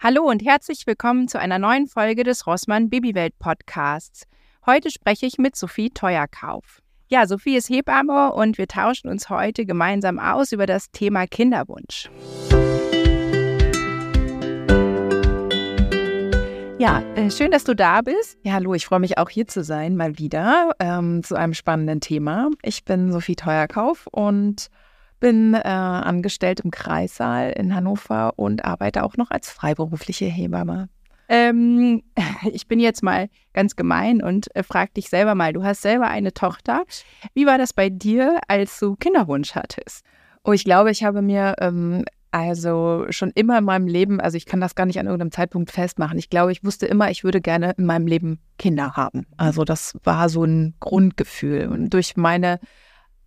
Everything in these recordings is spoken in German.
Hallo und herzlich willkommen zu einer neuen Folge des Rossmann Babywelt Podcasts. Heute spreche ich mit Sophie Teuerkauf. Ja, Sophie ist Hebamme und wir tauschen uns heute gemeinsam aus über das Thema Kinderwunsch. Ja, äh, schön, dass du da bist. Ja, hallo, ich freue mich auch hier zu sein, mal wieder ähm, zu einem spannenden Thema. Ich bin Sophie Teuerkauf und bin äh, angestellt im Kreissaal in Hannover und arbeite auch noch als freiberufliche Hebamme. Ähm, ich bin jetzt mal ganz gemein und äh, frag dich selber mal, du hast selber eine Tochter. Wie war das bei dir, als du Kinderwunsch hattest? Oh, ich glaube, ich habe mir ähm, also schon immer in meinem Leben, also ich kann das gar nicht an irgendeinem Zeitpunkt festmachen. Ich glaube, ich wusste immer, ich würde gerne in meinem Leben Kinder haben. Also das war so ein Grundgefühl. Und durch meine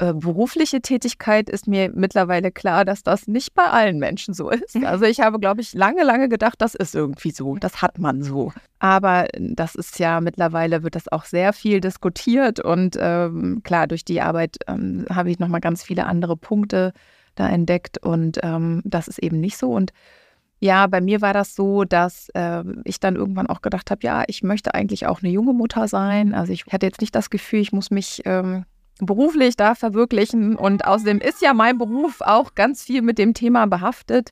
äh, berufliche Tätigkeit ist mir mittlerweile klar, dass das nicht bei allen Menschen so ist. Also ich habe, glaube ich, lange, lange gedacht, das ist irgendwie so, das hat man so. Aber das ist ja mittlerweile wird das auch sehr viel diskutiert und ähm, klar, durch die Arbeit ähm, habe ich nochmal ganz viele andere Punkte da entdeckt und ähm, das ist eben nicht so. Und ja, bei mir war das so, dass äh, ich dann irgendwann auch gedacht habe, ja, ich möchte eigentlich auch eine junge Mutter sein. Also ich hatte jetzt nicht das Gefühl, ich muss mich ähm, beruflich da verwirklichen. Und außerdem ist ja mein Beruf auch ganz viel mit dem Thema behaftet.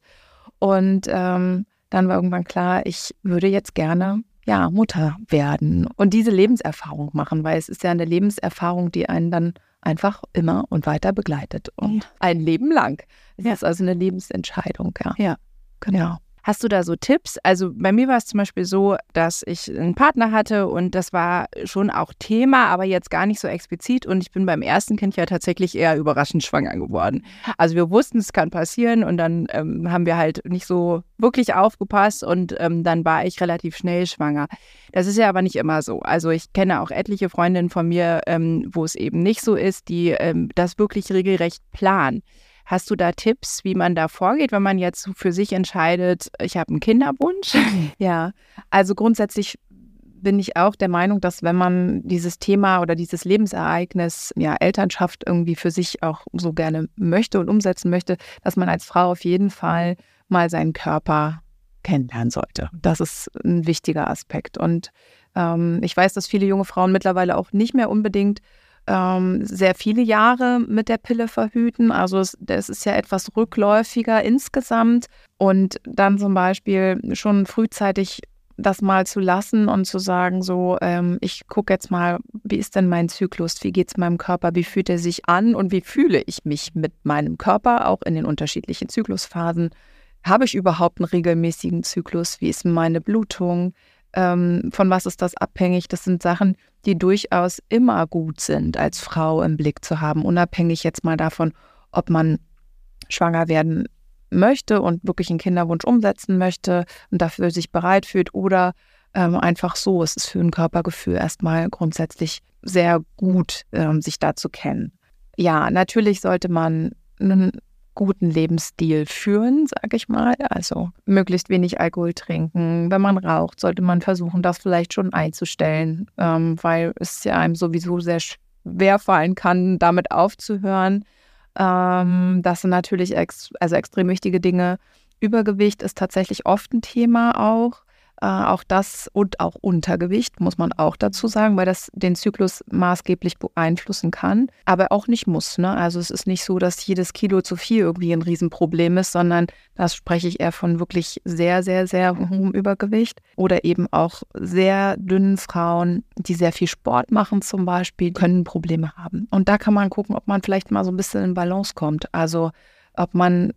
Und ähm, dann war irgendwann klar, ich würde jetzt gerne ja, Mutter werden und diese Lebenserfahrung machen, weil es ist ja eine Lebenserfahrung, die einen dann einfach immer und weiter begleitet und ein Leben lang. Es ja. ist also eine Lebensentscheidung, ja. Ja, genau. Hast du da so Tipps? Also bei mir war es zum Beispiel so, dass ich einen Partner hatte und das war schon auch Thema, aber jetzt gar nicht so explizit. Und ich bin beim ersten Kind ja tatsächlich eher überraschend schwanger geworden. Also wir wussten, es kann passieren und dann ähm, haben wir halt nicht so wirklich aufgepasst und ähm, dann war ich relativ schnell schwanger. Das ist ja aber nicht immer so. Also ich kenne auch etliche Freundinnen von mir, ähm, wo es eben nicht so ist, die ähm, das wirklich regelrecht planen. Hast du da Tipps, wie man da vorgeht, wenn man jetzt für sich entscheidet, ich habe einen Kinderwunsch? Ja, also grundsätzlich bin ich auch der Meinung, dass wenn man dieses Thema oder dieses Lebensereignis, ja, Elternschaft irgendwie für sich auch so gerne möchte und umsetzen möchte, dass man als Frau auf jeden Fall mal seinen Körper kennenlernen sollte. Das ist ein wichtiger Aspekt. Und ähm, ich weiß, dass viele junge Frauen mittlerweile auch nicht mehr unbedingt ähm, sehr viele Jahre mit der Pille verhüten. Also es, das ist ja etwas rückläufiger insgesamt. Und dann zum Beispiel schon frühzeitig das mal zu lassen und zu sagen, so, ähm, ich gucke jetzt mal, wie ist denn mein Zyklus, wie geht es meinem Körper, wie fühlt er sich an und wie fühle ich mich mit meinem Körper, auch in den unterschiedlichen Zyklusphasen. Habe ich überhaupt einen regelmäßigen Zyklus? Wie ist meine Blutung? Ähm, von was ist das abhängig? Das sind Sachen, die durchaus immer gut sind, als Frau im Blick zu haben, unabhängig jetzt mal davon, ob man schwanger werden möchte und wirklich einen Kinderwunsch umsetzen möchte und dafür sich bereit fühlt oder ähm, einfach so. Es ist für ein Körpergefühl erstmal grundsätzlich sehr gut, ähm, sich da zu kennen. Ja, natürlich sollte man einen guten Lebensstil führen, sage ich mal. Also möglichst wenig Alkohol trinken. Wenn man raucht, sollte man versuchen, das vielleicht schon einzustellen, ähm, weil es ja einem sowieso sehr schwer fallen kann, damit aufzuhören. Ähm, das sind natürlich ex also extrem wichtige Dinge. Übergewicht ist tatsächlich oft ein Thema auch. Äh, auch das und auch Untergewicht, muss man auch dazu sagen, weil das den Zyklus maßgeblich beeinflussen kann, aber auch nicht muss. Ne? Also es ist nicht so, dass jedes Kilo zu viel irgendwie ein Riesenproblem ist, sondern das spreche ich eher von wirklich sehr, sehr, sehr hohem Übergewicht oder eben auch sehr dünnen Frauen, die sehr viel Sport machen zum Beispiel, können Probleme haben. Und da kann man gucken, ob man vielleicht mal so ein bisschen in Balance kommt. Also ob man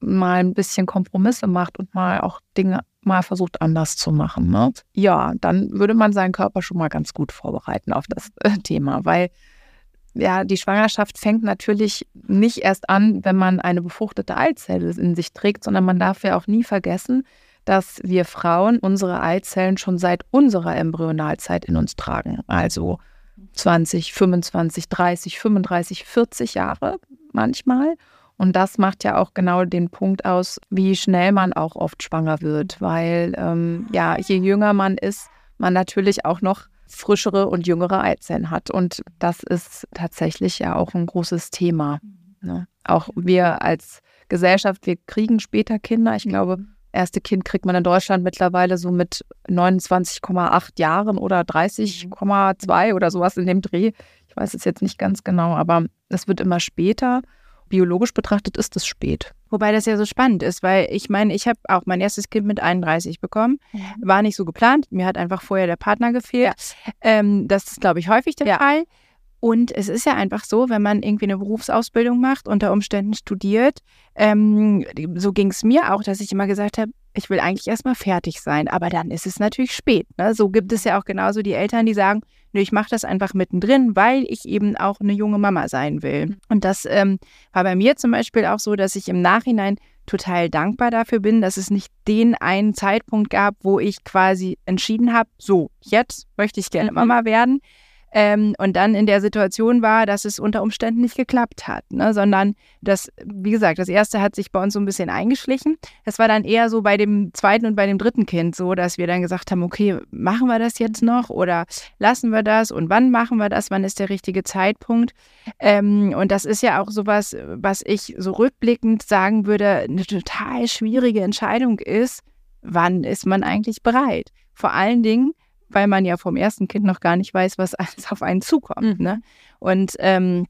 mal ein bisschen Kompromisse macht und mal auch Dinge mal versucht anders zu machen. Ne? Ja, dann würde man seinen Körper schon mal ganz gut vorbereiten auf das äh, Thema, weil ja, die Schwangerschaft fängt natürlich nicht erst an, wenn man eine befruchtete Eizelle in sich trägt, sondern man darf ja auch nie vergessen, dass wir Frauen unsere Eizellen schon seit unserer Embryonalzeit in uns tragen. Also 20, 25, 30, 35, 40 Jahre manchmal. Und das macht ja auch genau den Punkt aus, wie schnell man auch oft schwanger wird, weil ähm, ja, je jünger man ist, man natürlich auch noch frischere und jüngere Eizellen hat. Und das ist tatsächlich ja auch ein großes Thema. Ne? Auch wir als Gesellschaft, wir kriegen später Kinder. Ich glaube, erste Kind kriegt man in Deutschland mittlerweile so mit 29,8 Jahren oder 30,2 oder sowas in dem Dreh. Ich weiß es jetzt nicht ganz genau, aber es wird immer später. Biologisch betrachtet ist es spät. Wobei das ja so spannend ist, weil ich meine, ich habe auch mein erstes Kind mit 31 bekommen. War nicht so geplant. Mir hat einfach vorher der Partner gefehlt. Ja. Ähm, das ist, glaube ich, häufig der ja. Fall. Und es ist ja einfach so, wenn man irgendwie eine Berufsausbildung macht, unter Umständen studiert, ähm, so ging es mir auch, dass ich immer gesagt habe, ich will eigentlich erstmal fertig sein, aber dann ist es natürlich spät. Ne? So gibt es ja auch genauso die Eltern, die sagen, nö, ich mache das einfach mittendrin, weil ich eben auch eine junge Mama sein will. Und das ähm, war bei mir zum Beispiel auch so, dass ich im Nachhinein total dankbar dafür bin, dass es nicht den einen Zeitpunkt gab, wo ich quasi entschieden habe, so, jetzt möchte ich gerne mhm. Mama werden, ähm, und dann in der Situation war, dass es unter Umständen nicht geklappt hat, ne? sondern das, wie gesagt, das erste hat sich bei uns so ein bisschen eingeschlichen. Es war dann eher so bei dem zweiten und bei dem dritten Kind so, dass wir dann gesagt haben, okay, machen wir das jetzt noch oder lassen wir das und wann machen wir das, wann ist der richtige Zeitpunkt? Ähm, und das ist ja auch sowas, was ich so rückblickend sagen würde, eine total schwierige Entscheidung ist, wann ist man eigentlich bereit? Vor allen Dingen, weil man ja vom ersten Kind noch gar nicht weiß, was alles auf einen zukommt. Mhm. Ne? Und ähm,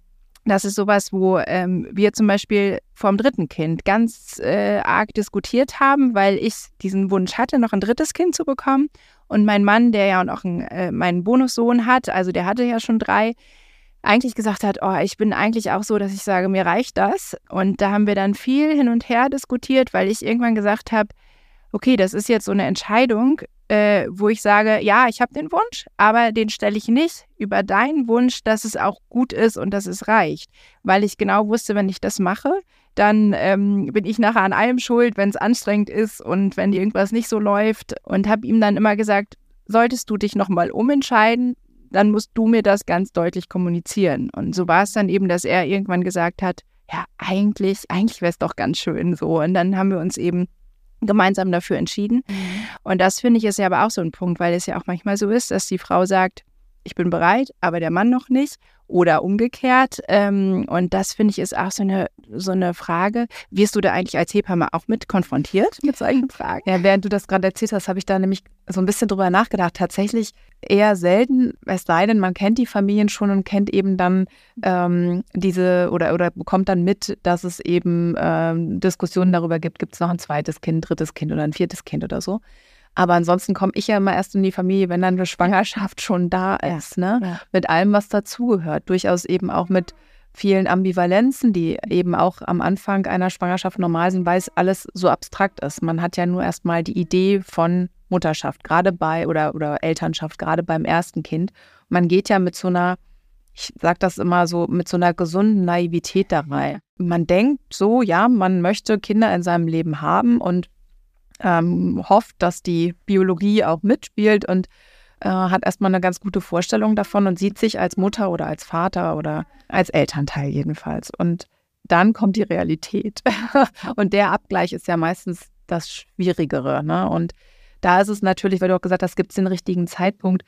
das ist sowas, wo ähm, wir zum Beispiel vom dritten Kind ganz äh, arg diskutiert haben, weil ich diesen Wunsch hatte, noch ein drittes Kind zu bekommen. Und mein Mann, der ja auch einen, äh, meinen Bonussohn hat, also der hatte ja schon drei, eigentlich gesagt hat, oh, ich bin eigentlich auch so, dass ich sage, mir reicht das. Und da haben wir dann viel hin und her diskutiert, weil ich irgendwann gesagt habe, okay, das ist jetzt so eine Entscheidung, äh, wo ich sage, ja, ich habe den Wunsch, aber den stelle ich nicht über deinen Wunsch, dass es auch gut ist und dass es reicht. Weil ich genau wusste, wenn ich das mache, dann ähm, bin ich nachher an allem schuld, wenn es anstrengend ist und wenn irgendwas nicht so läuft. Und habe ihm dann immer gesagt, solltest du dich nochmal umentscheiden, dann musst du mir das ganz deutlich kommunizieren. Und so war es dann eben, dass er irgendwann gesagt hat, ja, eigentlich, eigentlich wäre es doch ganz schön so. Und dann haben wir uns eben gemeinsam dafür entschieden. Mhm. Und das finde ich ist ja aber auch so ein Punkt, weil es ja auch manchmal so ist, dass die Frau sagt, ich bin bereit, aber der Mann noch nicht oder umgekehrt. Ähm, und das finde ich ist auch so eine, so eine Frage. Wirst du da eigentlich als Hebamme auch mit konfrontiert mit solchen Fragen? Ja, während du das gerade erzählt hast, habe ich da nämlich so ein bisschen drüber nachgedacht. Tatsächlich eher selten, es sei denn, man kennt die Familien schon und kennt eben dann ähm, diese oder, oder bekommt dann mit, dass es eben ähm, Diskussionen darüber gibt, gibt es noch ein zweites Kind, drittes Kind oder ein viertes Kind oder so. Aber ansonsten komme ich ja immer erst in die Familie, wenn dann eine Schwangerschaft schon da ist, ne? Ja. Mit allem, was dazugehört. Durchaus eben auch mit vielen Ambivalenzen, die eben auch am Anfang einer Schwangerschaft normal sind, weil es alles so abstrakt ist. Man hat ja nur erstmal die Idee von Mutterschaft, gerade bei oder, oder Elternschaft, gerade beim ersten Kind. Man geht ja mit so einer, ich sage das immer so, mit so einer gesunden Naivität da rein. Man denkt so, ja, man möchte Kinder in seinem Leben haben und ähm, hofft, dass die Biologie auch mitspielt und äh, hat erstmal eine ganz gute Vorstellung davon und sieht sich als Mutter oder als Vater oder als Elternteil jedenfalls. Und dann kommt die Realität. und der Abgleich ist ja meistens das Schwierigere. Ne? Und da ist es natürlich, weil du auch gesagt hast, gibt es den richtigen Zeitpunkt.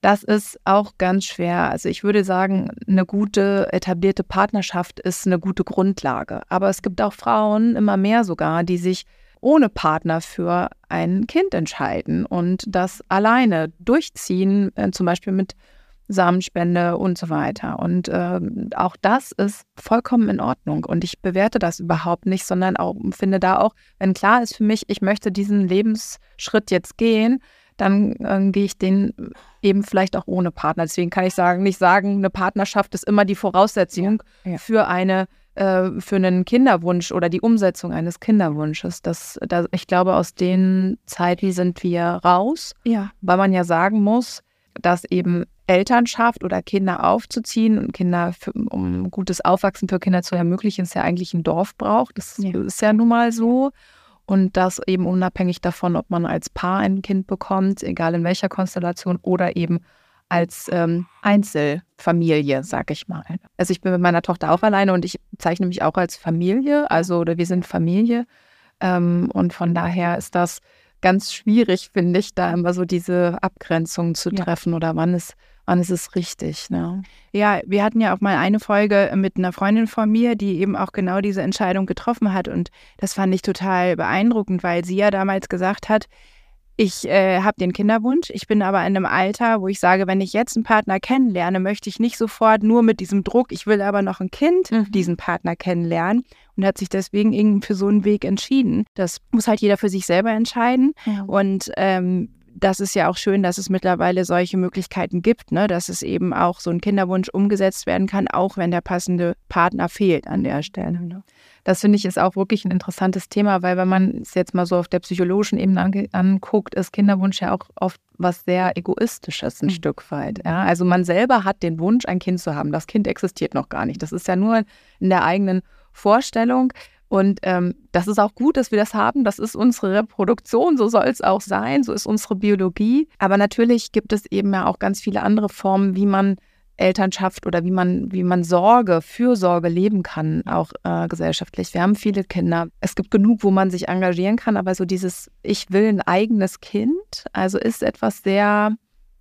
Das ist auch ganz schwer. Also ich würde sagen, eine gute etablierte Partnerschaft ist eine gute Grundlage. Aber es gibt auch Frauen, immer mehr sogar, die sich ohne Partner für ein Kind entscheiden und das alleine durchziehen, äh, zum Beispiel mit Samenspende und so weiter. Und äh, auch das ist vollkommen in Ordnung. Und ich bewerte das überhaupt nicht, sondern auch finde da auch, wenn klar ist für mich, ich möchte diesen Lebensschritt jetzt gehen, dann äh, gehe ich den eben vielleicht auch ohne Partner. Deswegen kann ich sagen, nicht sagen, eine Partnerschaft ist immer die Voraussetzung ja, ja. für eine äh, für einen Kinderwunsch oder die Umsetzung eines Kinderwunsches. Das, das, ich glaube, aus den Zeiten sind wir raus, ja. weil man ja sagen muss, dass eben Elternschaft oder Kinder aufzuziehen und Kinder, für, um gutes Aufwachsen für Kinder zu ermöglichen, es ja eigentlich ein Dorf braucht. Das ja. ist ja nun mal so. Und das eben unabhängig davon, ob man als Paar ein Kind bekommt, egal in welcher Konstellation, oder eben als ähm, Einzelfamilie, sag ich mal. Also ich bin mit meiner Tochter auch alleine und ich zeichne mich auch als Familie, also oder wir sind Familie. Ähm, und von daher ist das ganz schwierig, finde ich, da immer so diese Abgrenzung zu treffen ja. oder wann ist, es ist richtig. Ne? Ja, wir hatten ja auch mal eine Folge mit einer Freundin von mir, die eben auch genau diese Entscheidung getroffen hat. Und das fand ich total beeindruckend, weil sie ja damals gesagt hat, ich äh, habe den Kinderwunsch, ich bin aber in einem Alter, wo ich sage, wenn ich jetzt einen Partner kennenlerne, möchte ich nicht sofort nur mit diesem Druck, ich will aber noch ein Kind, mhm. diesen Partner kennenlernen und hat sich deswegen irgendwie für so einen Weg entschieden. Das muss halt jeder für sich selber entscheiden. Ja. Und ähm, das ist ja auch schön, dass es mittlerweile solche Möglichkeiten gibt, ne? dass es eben auch so ein Kinderwunsch umgesetzt werden kann, auch wenn der passende Partner fehlt an der Stelle. Ne? Das finde ich ist auch wirklich ein interessantes Thema, weil wenn man es jetzt mal so auf der psychologischen Ebene anguckt, ist Kinderwunsch ja auch oft was sehr egoistisches ein mhm. Stück weit. Ja? Also man selber hat den Wunsch, ein Kind zu haben. Das Kind existiert noch gar nicht. Das ist ja nur in der eigenen Vorstellung. Und ähm, das ist auch gut, dass wir das haben. Das ist unsere Reproduktion, so soll es auch sein, so ist unsere Biologie. Aber natürlich gibt es eben ja auch ganz viele andere Formen, wie man Elternschaft oder wie man, wie man Sorge, Fürsorge leben kann, auch äh, gesellschaftlich. Wir haben viele Kinder. Es gibt genug, wo man sich engagieren kann, aber so dieses Ich will ein eigenes Kind, also ist etwas sehr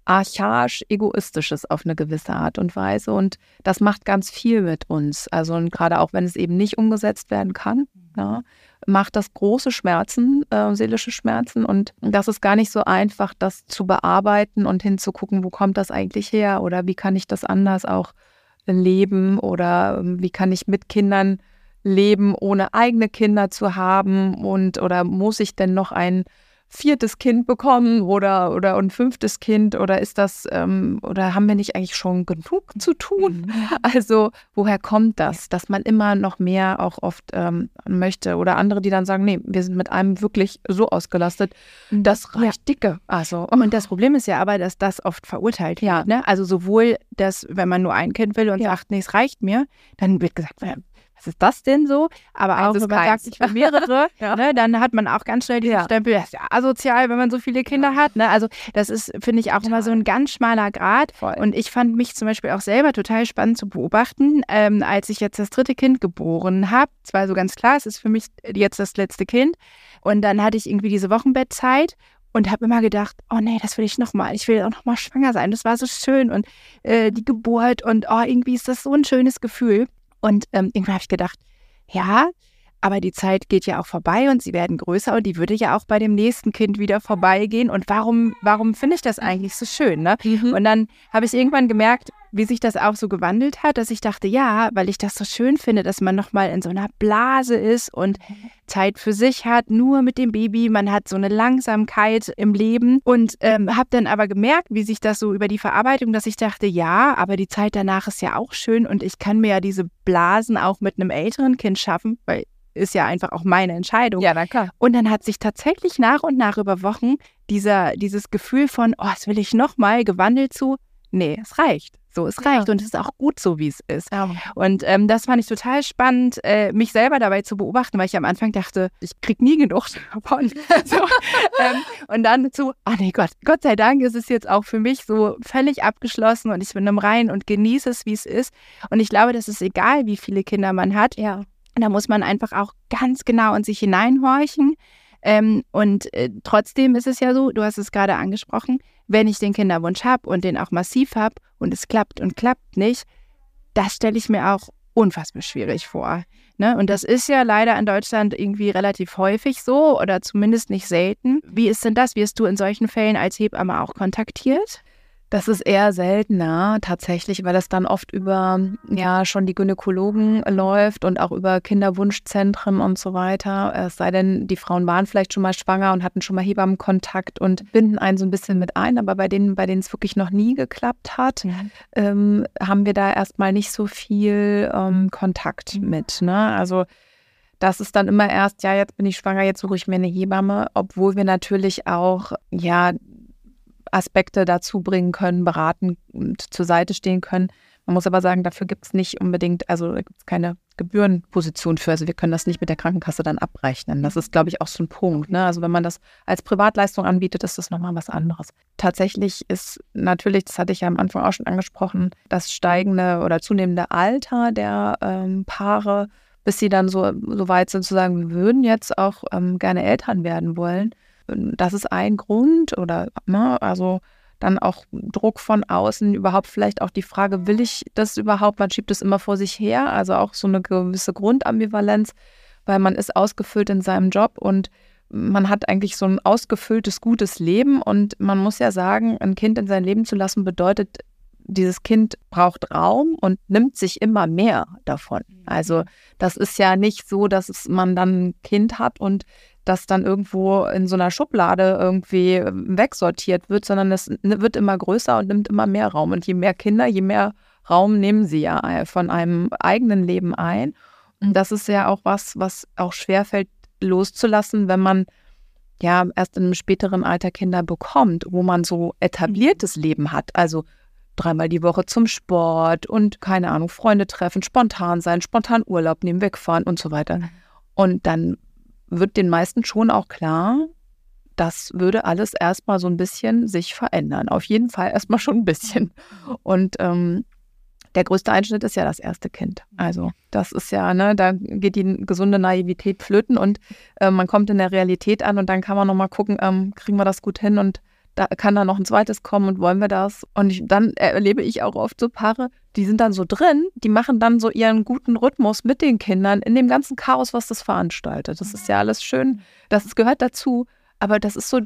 archaisch egoistisches auf eine gewisse Art und Weise. Und das macht ganz viel mit uns. Also gerade auch wenn es eben nicht umgesetzt werden kann, ja, macht das große Schmerzen, äh, seelische Schmerzen. Und das ist gar nicht so einfach, das zu bearbeiten und hinzugucken, wo kommt das eigentlich her? Oder wie kann ich das anders auch leben? Oder ähm, wie kann ich mit Kindern leben, ohne eigene Kinder zu haben? Und oder muss ich denn noch ein viertes Kind bekommen oder, oder ein fünftes Kind oder ist das, ähm, oder haben wir nicht eigentlich schon genug zu tun? Mhm. Also woher kommt das, dass man immer noch mehr auch oft ähm, möchte oder andere, die dann sagen, nee, wir sind mit einem wirklich so ausgelastet, das reicht ja. dicke. Also. Und das Problem ist ja aber, dass das oft verurteilt wird. Ja. Ne? Also sowohl, dass wenn man nur ein Kind will und ja. sagt, nee, es reicht mir, dann wird gesagt, was ist das denn so? Aber auch, wenn man sagt, ich will mehrere, ja. ne, dann hat man auch ganz schnell diesen ja. Stempel, das ist ja asozial, wenn man so viele Kinder hat. Ne? Also das ist, finde ich, auch Total. immer so ein ganz schmaler Grad. Voll. Und ich fand mich zum Beispiel auch selber total spannend zu beobachten, ähm, als ich jetzt das dritte Kind geboren habe. Es war so ganz klar, es ist für mich jetzt das letzte Kind. Und dann hatte ich irgendwie diese Wochenbettzeit und habe immer gedacht, oh nee, das will ich nochmal. Ich will auch nochmal schwanger sein. Das war so schön und äh, die Geburt und oh, irgendwie ist das so ein schönes Gefühl. Und ähm, irgendwann habe ich gedacht, ja, aber die Zeit geht ja auch vorbei und sie werden größer und die würde ja auch bei dem nächsten Kind wieder vorbeigehen. Und warum, warum finde ich das eigentlich so schön? Ne? Mhm. Und dann habe ich irgendwann gemerkt, wie sich das auch so gewandelt hat, dass ich dachte, ja, weil ich das so schön finde, dass man nochmal in so einer Blase ist und Zeit für sich hat, nur mit dem Baby. Man hat so eine Langsamkeit im Leben und ähm, habe dann aber gemerkt, wie sich das so über die Verarbeitung, dass ich dachte, ja, aber die Zeit danach ist ja auch schön und ich kann mir ja diese Blasen auch mit einem älteren Kind schaffen, weil ist ja einfach auch meine Entscheidung. Ja, na klar. Und dann hat sich tatsächlich nach und nach über Wochen dieser, dieses Gefühl von, oh, das will ich nochmal, gewandelt zu, nee, es reicht. So, es reicht ja. und es ist auch gut so, wie es ist. Ja. Und ähm, das fand ich total spannend, äh, mich selber dabei zu beobachten, weil ich am Anfang dachte, ich krieg nie genug davon. so, ähm, und dann zu, oh nee, Gott, Gott sei Dank ist es jetzt auch für mich so völlig abgeschlossen und ich bin im Reinen und genieße es, wie es ist. Und ich glaube, das ist egal, wie viele Kinder man hat. Ja. Da muss man einfach auch ganz genau in sich hineinhorchen. Ähm, und äh, trotzdem ist es ja so, du hast es gerade angesprochen, wenn ich den Kinderwunsch habe und den auch massiv habe und es klappt und klappt nicht, das stelle ich mir auch unfassbar schwierig vor. Ne? Und das ist ja leider in Deutschland irgendwie relativ häufig so oder zumindest nicht selten. Wie ist denn das? Wirst du in solchen Fällen als Hebamme auch kontaktiert? Das ist eher seltener tatsächlich, weil das dann oft über ja schon die Gynäkologen läuft und auch über Kinderwunschzentren und so weiter. Es sei denn, die Frauen waren vielleicht schon mal schwanger und hatten schon mal Hebammenkontakt und binden einen so ein bisschen mit ein. Aber bei denen, bei denen es wirklich noch nie geklappt hat, mhm. ähm, haben wir da erstmal nicht so viel ähm, Kontakt mhm. mit. Ne? Also das ist dann immer erst, ja, jetzt bin ich schwanger, jetzt suche ich mir eine Hebamme, obwohl wir natürlich auch, ja, Aspekte dazu bringen können, beraten und zur Seite stehen können. Man muss aber sagen, dafür gibt es nicht unbedingt, also gibt es keine Gebührenposition für. Also wir können das nicht mit der Krankenkasse dann abrechnen. Das ist, glaube ich, auch so ein Punkt. Ne? Also wenn man das als Privatleistung anbietet, ist das nochmal was anderes. Tatsächlich ist natürlich, das hatte ich ja am Anfang auch schon angesprochen, das steigende oder zunehmende Alter der ähm, Paare, bis sie dann so, so weit sind zu sagen, wir würden jetzt auch ähm, gerne Eltern werden wollen das ist ein Grund oder ne, also dann auch Druck von außen, überhaupt vielleicht auch die Frage, will ich das überhaupt? Man schiebt es immer vor sich her, also auch so eine gewisse Grundambivalenz, weil man ist ausgefüllt in seinem Job und man hat eigentlich so ein ausgefülltes, gutes Leben und man muss ja sagen, ein Kind in sein Leben zu lassen bedeutet, dieses Kind braucht Raum und nimmt sich immer mehr davon. Mhm. Also das ist ja nicht so, dass man dann ein Kind hat und das dann irgendwo in so einer Schublade irgendwie wegsortiert wird, sondern es wird immer größer und nimmt immer mehr Raum. Und je mehr Kinder, je mehr Raum nehmen sie ja von einem eigenen Leben ein. Und das ist ja auch was, was auch schwerfällt loszulassen, wenn man ja erst in einem späteren Alter Kinder bekommt, wo man so etabliertes Leben hat. Also dreimal die Woche zum Sport und keine Ahnung, Freunde treffen, spontan sein, spontan Urlaub nehmen, wegfahren und so weiter. Mhm. Und dann wird den meisten schon auch klar, das würde alles erstmal so ein bisschen sich verändern. Auf jeden Fall erstmal schon ein bisschen. Und ähm, der größte Einschnitt ist ja das erste Kind. Also das ist ja, ne, da geht die gesunde Naivität flöten und äh, man kommt in der Realität an und dann kann man nochmal gucken, ähm, kriegen wir das gut hin und da kann da noch ein zweites kommen und wollen wir das? Und ich, dann erlebe ich auch oft so Paare, die sind dann so drin, die machen dann so ihren guten Rhythmus mit den Kindern in dem ganzen Chaos, was das veranstaltet. Das ist ja alles schön, das gehört dazu, aber das ist so,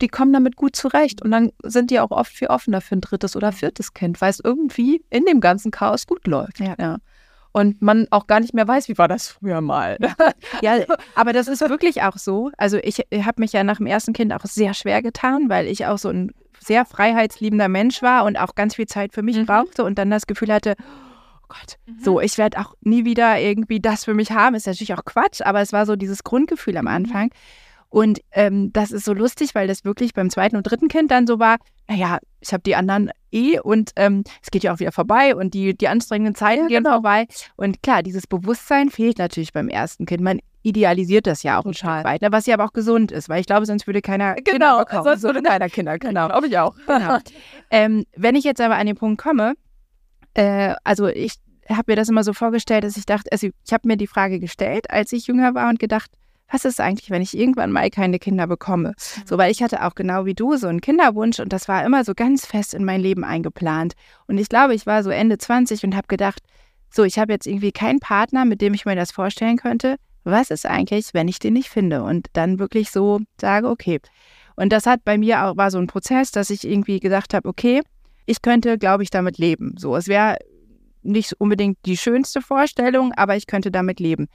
die kommen damit gut zurecht und dann sind die auch oft viel offener für ein drittes oder viertes Kind, weil es irgendwie in dem ganzen Chaos gut läuft. Ja. ja und man auch gar nicht mehr weiß, wie war das früher mal. ja, aber das ist wirklich auch so. Also ich habe mich ja nach dem ersten Kind auch sehr schwer getan, weil ich auch so ein sehr freiheitsliebender Mensch war und auch ganz viel Zeit für mich mhm. brauchte und dann das Gefühl hatte, oh Gott, mhm. so, ich werde auch nie wieder irgendwie das für mich haben. Ist natürlich auch Quatsch, aber es war so dieses Grundgefühl am mhm. Anfang. Und ähm, das ist so lustig, weil das wirklich beim zweiten und dritten Kind dann so war, naja, ich habe die anderen eh und ähm, es geht ja auch wieder vorbei und die, die anstrengenden Zeiten ja, gehen genau. vorbei. Und klar, dieses Bewusstsein fehlt natürlich beim ersten Kind. Man idealisiert das ja auch ein Stück weit, was ja aber auch gesund ist, weil ich glaube, sonst würde keiner genau, Kinder bekommen. Sonst würde keiner Kinder genau. Glaube ich auch. Genau. ähm, wenn ich jetzt aber an den Punkt komme, äh, also ich habe mir das immer so vorgestellt, dass ich dachte, also ich habe mir die Frage gestellt, als ich jünger war und gedacht, was ist eigentlich, wenn ich irgendwann mal keine Kinder bekomme? So, weil ich hatte auch genau wie du so einen Kinderwunsch und das war immer so ganz fest in mein Leben eingeplant. Und ich glaube, ich war so Ende 20 und habe gedacht, so, ich habe jetzt irgendwie keinen Partner, mit dem ich mir das vorstellen könnte. Was ist eigentlich, wenn ich den nicht finde? Und dann wirklich so sage, okay. Und das hat bei mir auch, war so ein Prozess, dass ich irgendwie gedacht habe, okay, ich könnte, glaube ich, damit leben. So, es wäre nicht unbedingt die schönste Vorstellung, aber ich könnte damit leben.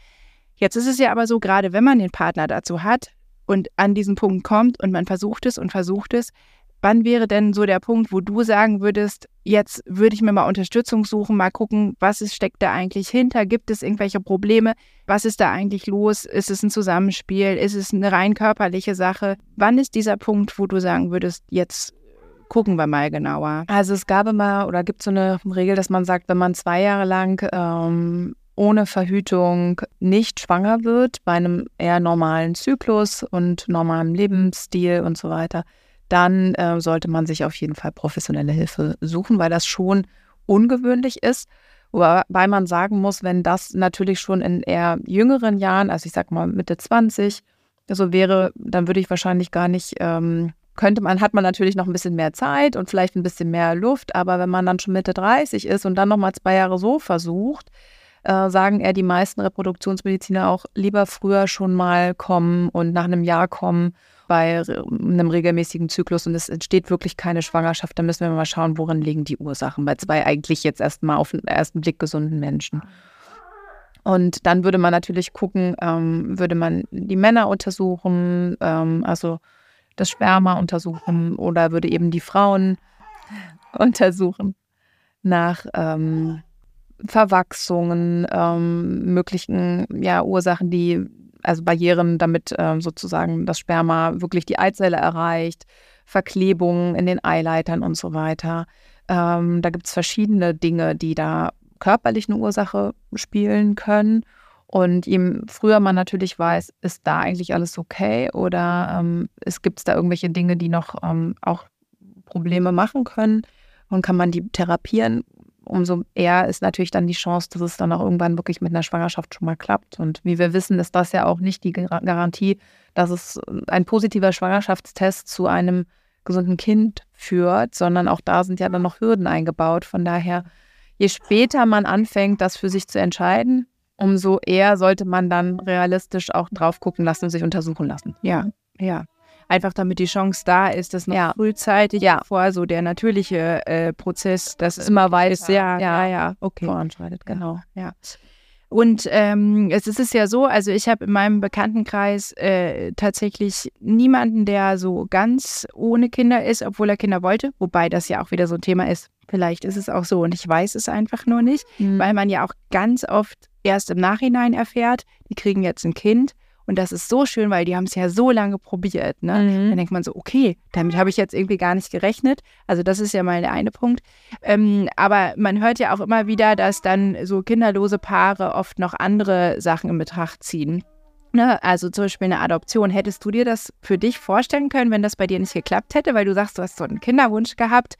Jetzt ist es ja aber so, gerade wenn man den Partner dazu hat und an diesen Punkt kommt und man versucht es und versucht es, wann wäre denn so der Punkt, wo du sagen würdest, jetzt würde ich mir mal Unterstützung suchen, mal gucken, was ist, steckt da eigentlich hinter? Gibt es irgendwelche Probleme? Was ist da eigentlich los? Ist es ein Zusammenspiel? Ist es eine rein körperliche Sache? Wann ist dieser Punkt, wo du sagen würdest, jetzt gucken wir mal genauer? Also es gab immer oder gibt so eine Regel, dass man sagt, wenn man zwei Jahre lang ähm, ohne Verhütung nicht schwanger wird, bei einem eher normalen Zyklus und normalem Lebensstil und so weiter, dann äh, sollte man sich auf jeden Fall professionelle Hilfe suchen, weil das schon ungewöhnlich ist. Wobei man sagen muss, wenn das natürlich schon in eher jüngeren Jahren, also ich sag mal Mitte 20, so wäre, dann würde ich wahrscheinlich gar nicht, ähm, könnte man, hat man natürlich noch ein bisschen mehr Zeit und vielleicht ein bisschen mehr Luft, aber wenn man dann schon Mitte 30 ist und dann nochmal zwei Jahre so versucht, äh, sagen eher die meisten Reproduktionsmediziner auch lieber früher schon mal kommen und nach einem Jahr kommen bei einem regelmäßigen Zyklus und es entsteht wirklich keine Schwangerschaft, dann müssen wir mal schauen, worin liegen die Ursachen bei zwei eigentlich jetzt erstmal auf den ersten Blick gesunden Menschen. Und dann würde man natürlich gucken, ähm, würde man die Männer untersuchen, ähm, also das Sperma untersuchen oder würde eben die Frauen untersuchen nach ähm, Verwachsungen, ähm, möglichen ja, Ursachen, die, also Barrieren, damit ähm, sozusagen das Sperma wirklich die Eizelle erreicht, Verklebungen in den Eileitern und so weiter. Ähm, da gibt es verschiedene Dinge, die da körperlich eine Ursache spielen können. Und je früher man natürlich weiß, ist da eigentlich alles okay oder ähm, es gibt da irgendwelche Dinge, die noch ähm, auch Probleme machen können und kann man die therapieren, umso eher ist natürlich dann die Chance, dass es dann auch irgendwann wirklich mit einer Schwangerschaft schon mal klappt. Und wie wir wissen, ist das ja auch nicht die Garantie, dass es ein positiver Schwangerschaftstest zu einem gesunden Kind führt, sondern auch da sind ja dann noch Hürden eingebaut. Von daher, je später man anfängt, das für sich zu entscheiden, umso eher sollte man dann realistisch auch drauf gucken lassen und sich untersuchen lassen. Ja, ja. Einfach damit die Chance da ist, dass noch ja. frühzeitig ja. vor so der natürliche äh, Prozess, das immer weiter ist, ja, ja, ja, okay. voranschreitet, genau. Ja. Und ähm, es ist ja so, also ich habe in meinem Bekanntenkreis äh, tatsächlich niemanden, der so ganz ohne Kinder ist, obwohl er Kinder wollte, wobei das ja auch wieder so ein Thema ist. Vielleicht ist es auch so und ich weiß es einfach nur nicht, mhm. weil man ja auch ganz oft erst im Nachhinein erfährt, die kriegen jetzt ein Kind und das ist so schön, weil die haben es ja so lange probiert. Ne? Mhm. Dann denkt man so, okay, damit habe ich jetzt irgendwie gar nicht gerechnet. Also das ist ja mal der eine Punkt. Ähm, aber man hört ja auch immer wieder, dass dann so kinderlose Paare oft noch andere Sachen in Betracht ziehen. Ne? Also zum Beispiel eine Adoption. Hättest du dir das für dich vorstellen können, wenn das bei dir nicht geklappt hätte, weil du sagst, du hast so einen Kinderwunsch gehabt?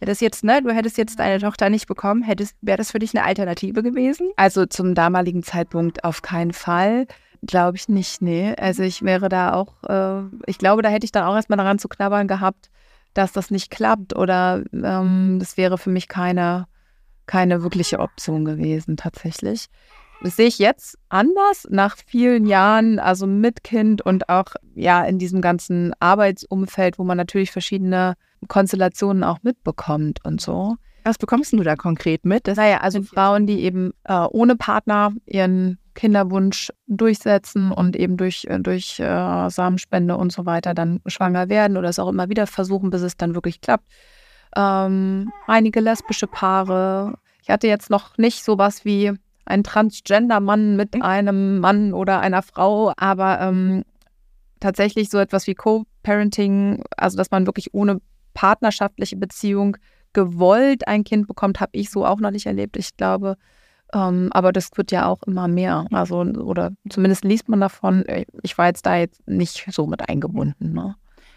das jetzt, ne, du hättest jetzt deine Tochter nicht bekommen, hättest, wäre das für dich eine Alternative gewesen? Also zum damaligen Zeitpunkt auf keinen Fall. Glaube ich nicht, nee. Also ich wäre da auch, äh, ich glaube, da hätte ich dann auch erstmal daran zu knabbern gehabt, dass das nicht klappt oder ähm, das wäre für mich keine, keine wirkliche Option gewesen tatsächlich. Das sehe ich jetzt anders nach vielen Jahren, also mit Kind und auch ja in diesem ganzen Arbeitsumfeld, wo man natürlich verschiedene Konstellationen auch mitbekommt und so. Was bekommst du da konkret mit? Das naja, also Frauen, die eben äh, ohne Partner ihren Kinderwunsch durchsetzen und eben durch, äh, durch äh, Samenspende und so weiter dann schwanger werden oder es auch immer wieder versuchen, bis es dann wirklich klappt. Ähm, einige lesbische Paare. Ich hatte jetzt noch nicht sowas wie ein Transgender-Mann mit einem Mann oder einer Frau, aber ähm, tatsächlich so etwas wie Co-Parenting, also dass man wirklich ohne partnerschaftliche Beziehung gewollt ein Kind bekommt, habe ich so auch noch nicht erlebt. Ich glaube, ähm, aber das wird ja auch immer mehr. Also, oder zumindest liest man davon. Ich war jetzt da jetzt nicht so mit eingebunden. Ne?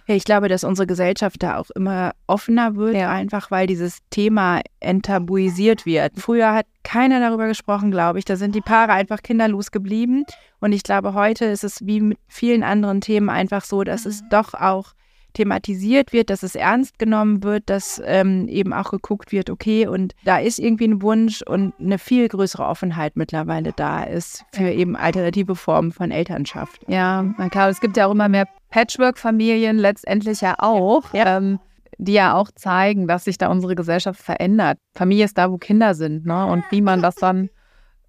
Ja, ich glaube, dass unsere Gesellschaft da auch immer offener wird, ja. einfach weil dieses Thema enttabuisiert wird. Früher hat keiner darüber gesprochen, glaube ich. Da sind die Paare einfach kinderlos geblieben. Und ich glaube, heute ist es wie mit vielen anderen Themen einfach so, dass mhm. es doch auch thematisiert wird, dass es ernst genommen wird, dass ähm, eben auch geguckt wird, okay, und da ist irgendwie ein Wunsch und eine viel größere Offenheit mittlerweile da ist für eben alternative Formen von Elternschaft. Ja, na klar, es gibt ja auch immer mehr Patchwork-Familien, letztendlich ja auch. Ja. Ähm, die ja auch zeigen, dass sich da unsere Gesellschaft verändert. Familie ist da, wo Kinder sind, ne? Und wie man das dann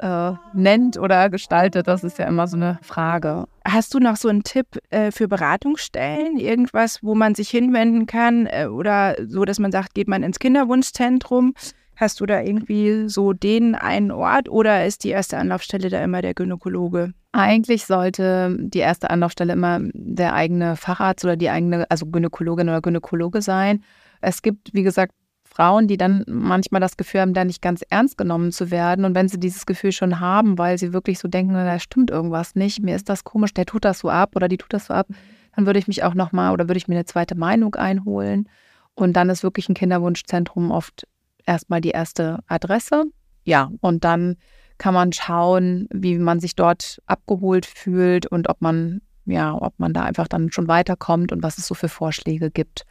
äh, nennt oder gestaltet, das ist ja immer so eine Frage. Hast du noch so einen Tipp äh, für Beratungsstellen? Irgendwas, wo man sich hinwenden kann äh, oder so, dass man sagt, geht man ins Kinderwunschzentrum? Hast du da irgendwie so den einen Ort oder ist die erste Anlaufstelle da immer der Gynäkologe? Eigentlich sollte die erste Anlaufstelle immer der eigene Facharzt oder die eigene, also Gynäkologin oder Gynäkologe sein. Es gibt, wie gesagt, Frauen, die dann manchmal das Gefühl haben, da nicht ganz ernst genommen zu werden. Und wenn sie dieses Gefühl schon haben, weil sie wirklich so denken, da stimmt irgendwas nicht, mir ist das komisch, der tut das so ab oder die tut das so ab, dann würde ich mich auch nochmal oder würde ich mir eine zweite Meinung einholen. Und dann ist wirklich ein Kinderwunschzentrum oft erstmal die erste Adresse. Ja, und dann kann man schauen, wie man sich dort abgeholt fühlt und ob man, ja, ob man da einfach dann schon weiterkommt und was es so für Vorschläge gibt.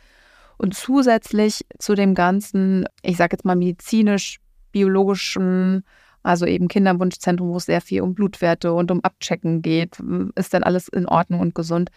Und zusätzlich zu dem ganzen, ich sage jetzt mal medizinisch-biologischen, also eben Kinderwunschzentrum, wo es sehr viel um Blutwerte und um Abchecken geht, ist denn alles in Ordnung und gesund,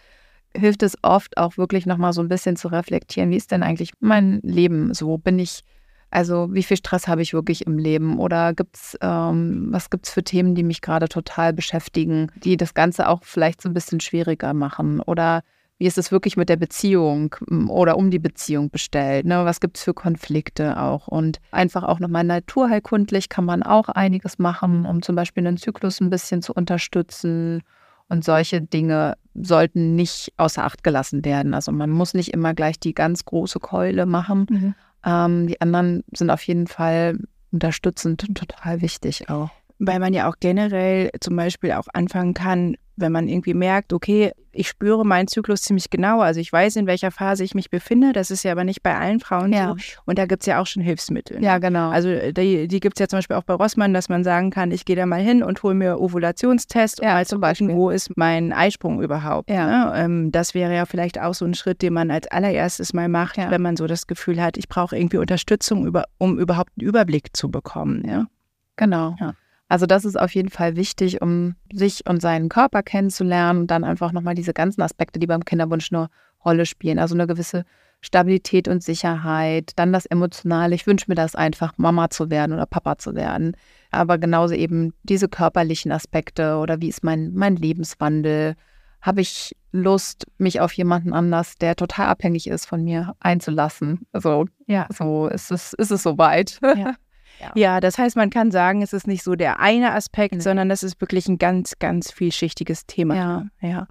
hilft es oft auch wirklich nochmal so ein bisschen zu reflektieren, wie ist denn eigentlich mein Leben so? Bin ich, also wie viel Stress habe ich wirklich im Leben? Oder gibt's, ähm, was gibt es für Themen, die mich gerade total beschäftigen, die das Ganze auch vielleicht so ein bisschen schwieriger machen? Oder wie ist es wirklich mit der Beziehung oder um die Beziehung bestellt? Ne? Was gibt es für Konflikte auch? Und einfach auch nochmal naturheilkundlich kann man auch einiges machen, um zum Beispiel den Zyklus ein bisschen zu unterstützen. Und solche Dinge sollten nicht außer Acht gelassen werden. Also man muss nicht immer gleich die ganz große Keule machen. Mhm. Ähm, die anderen sind auf jeden Fall unterstützend und total wichtig auch. Weil man ja auch generell zum Beispiel auch anfangen kann, wenn man irgendwie merkt, okay, ich spüre meinen Zyklus ziemlich genau. Also ich weiß, in welcher Phase ich mich befinde. Das ist ja aber nicht bei allen Frauen ja. so. Und da gibt es ja auch schon Hilfsmittel. Ja, genau. Also die, die gibt es ja zum Beispiel auch bei Rossmann, dass man sagen kann, ich gehe da mal hin und hole mir Ovulationstest ja, und mal zum Beispiel, wo ist mein Eisprung überhaupt. Ja. Ne? Ähm, das wäre ja vielleicht auch so ein Schritt, den man als allererstes mal macht, ja. wenn man so das Gefühl hat, ich brauche irgendwie Unterstützung, über, um überhaupt einen Überblick zu bekommen. Ja? Genau. Ja. Also das ist auf jeden Fall wichtig, um sich und seinen Körper kennenzulernen und dann einfach nochmal diese ganzen Aspekte, die beim Kinderwunsch eine Rolle spielen. Also eine gewisse Stabilität und Sicherheit, dann das Emotionale. Ich wünsche mir das einfach, Mama zu werden oder Papa zu werden. Aber genauso eben diese körperlichen Aspekte oder wie ist mein, mein Lebenswandel? Habe ich Lust, mich auf jemanden anders, der total abhängig ist von mir, einzulassen? Also ja, so ist es, ist es soweit. Ja. Ja. ja. das heißt, man kann sagen, es ist nicht so der eine Aspekt, mhm. sondern es ist wirklich ein ganz, ganz vielschichtiges Thema. Ja, ja.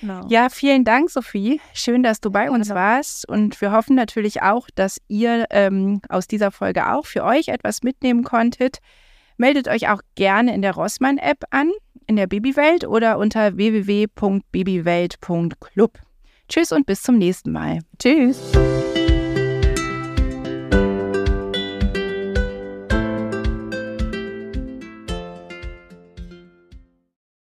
Genau. Ja, vielen Dank, Sophie. Schön, dass du bei uns warst. Und wir hoffen natürlich auch, dass ihr ähm, aus dieser Folge auch für euch etwas mitnehmen konntet. Meldet euch auch gerne in der Rossmann-App an, in der Babywelt oder unter www.babywelt.club. Tschüss und bis zum nächsten Mal. Tschüss.